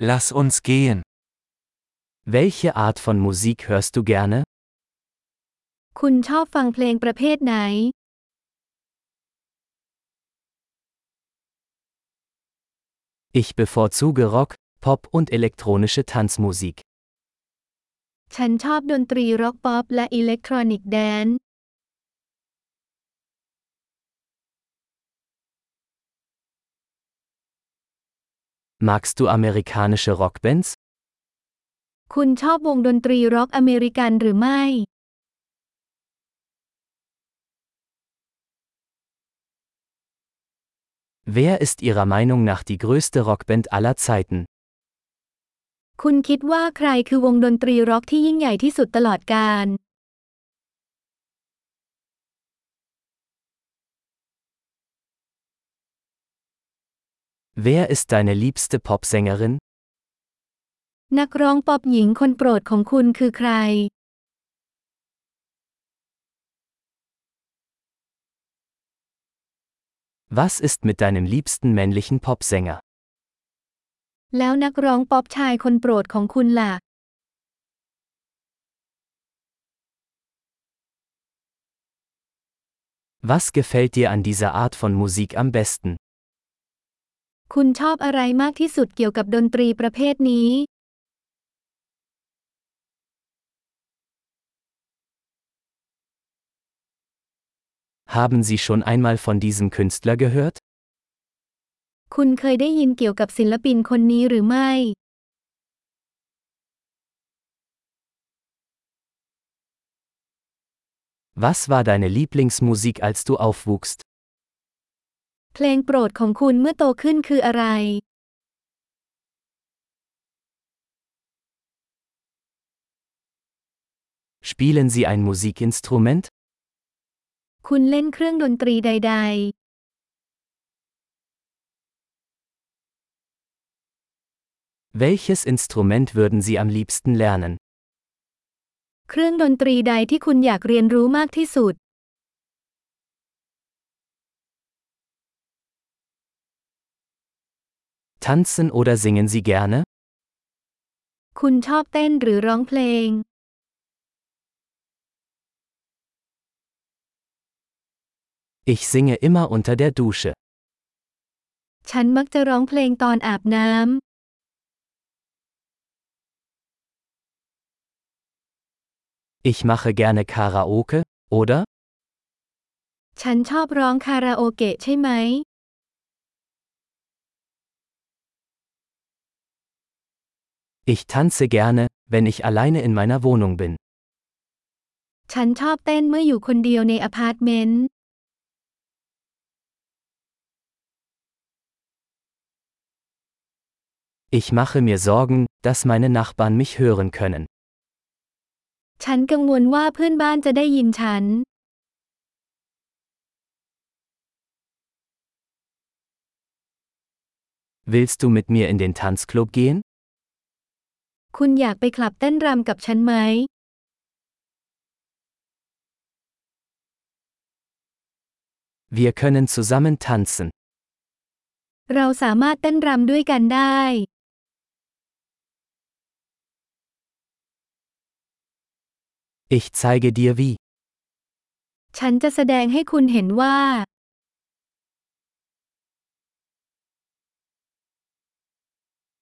Lass uns gehen. Welche Art von Musik hörst du gerne? คุณชอบฟังเพลงประเภทไหน Ich bevorzuge Rock, Pop und elektronische Tanzmusik. ฉันชอบดนตรีร็อกป๊อปและอิเล็กทรอนิกส์แดนซ์ Magst du amerikanische Rockbands? คุณชอบวงดนตรีร็อกอเมริกันหรือไม่ Wer ist Ihrer Meinung nach die größte Rockband aller Zeiten? คุณคิดว่าใครคือวงดนตรีร็อกที่ยิ่งใหญ่ที่สุดตลอดกาล Wer ist deine liebste Popsängerin? นักร้องป๊อปหญิงคนโปรดของคุณคือใคร Was ist mit deinem liebsten männlichen Popsänger? แล้วนักร้องป๊อปชายคนโปรดของคุณล่ะ Was gefällt dir an dieser Art von Musik am besten? คุณชอบอะไรมากที่สุดเกี่ยวกับดนตรีประเภทนี้ Haben Sie schon einmal von diesem Künstler gehört? คุณเคยได้ยินเกี่ยวกับศิลปินคนนี้หรือไม่ Was war deine Lieblingsmusik, als du aufwuchst? เพลงโปรดของคุณเมื่อโตขึ้นคืออะไร Spielen Sie ein Musikinstrument? คุณเล่นเครื่องดนตรีใด Welches Instrument würden Sie am liebsten lernen? ๆเครื่องดนตรีใดที่คุณอยากเรียนรู้มากที่สุด Tanzen oder singen Sie gerne? คุณชอบเต้นหรือร้องเพลง Ich singe immer unter der Dusche. ฉันมักจะร้องเพลงตอนอาบน้ Ich mache gerne Karaoke, oder? ำ ฉันชอบร้องคาราโอเกะใช่ไหม Ich tanze gerne, wenn ich alleine in meiner Wohnung bin. ฉันชอบเต้นเมื่ออยู่คนเดียวในอพาร์ตเมนต์ Ich mache mir Sorgen, dass meine Nachbarn mich hören können. ฉันกังวลว่าเพื่อนบ้านจะได้ยินฉัน Willst du mit mir in den Tanzclub gehen? คุณอยากไปคลับเต้นรำกับฉันไหม Wir können zusammen tanzen. เราสามารถเต้นรำด้วยกันได้ Ich zeige dir wie. ฉันจะแสดงให้คุณเห็นว่า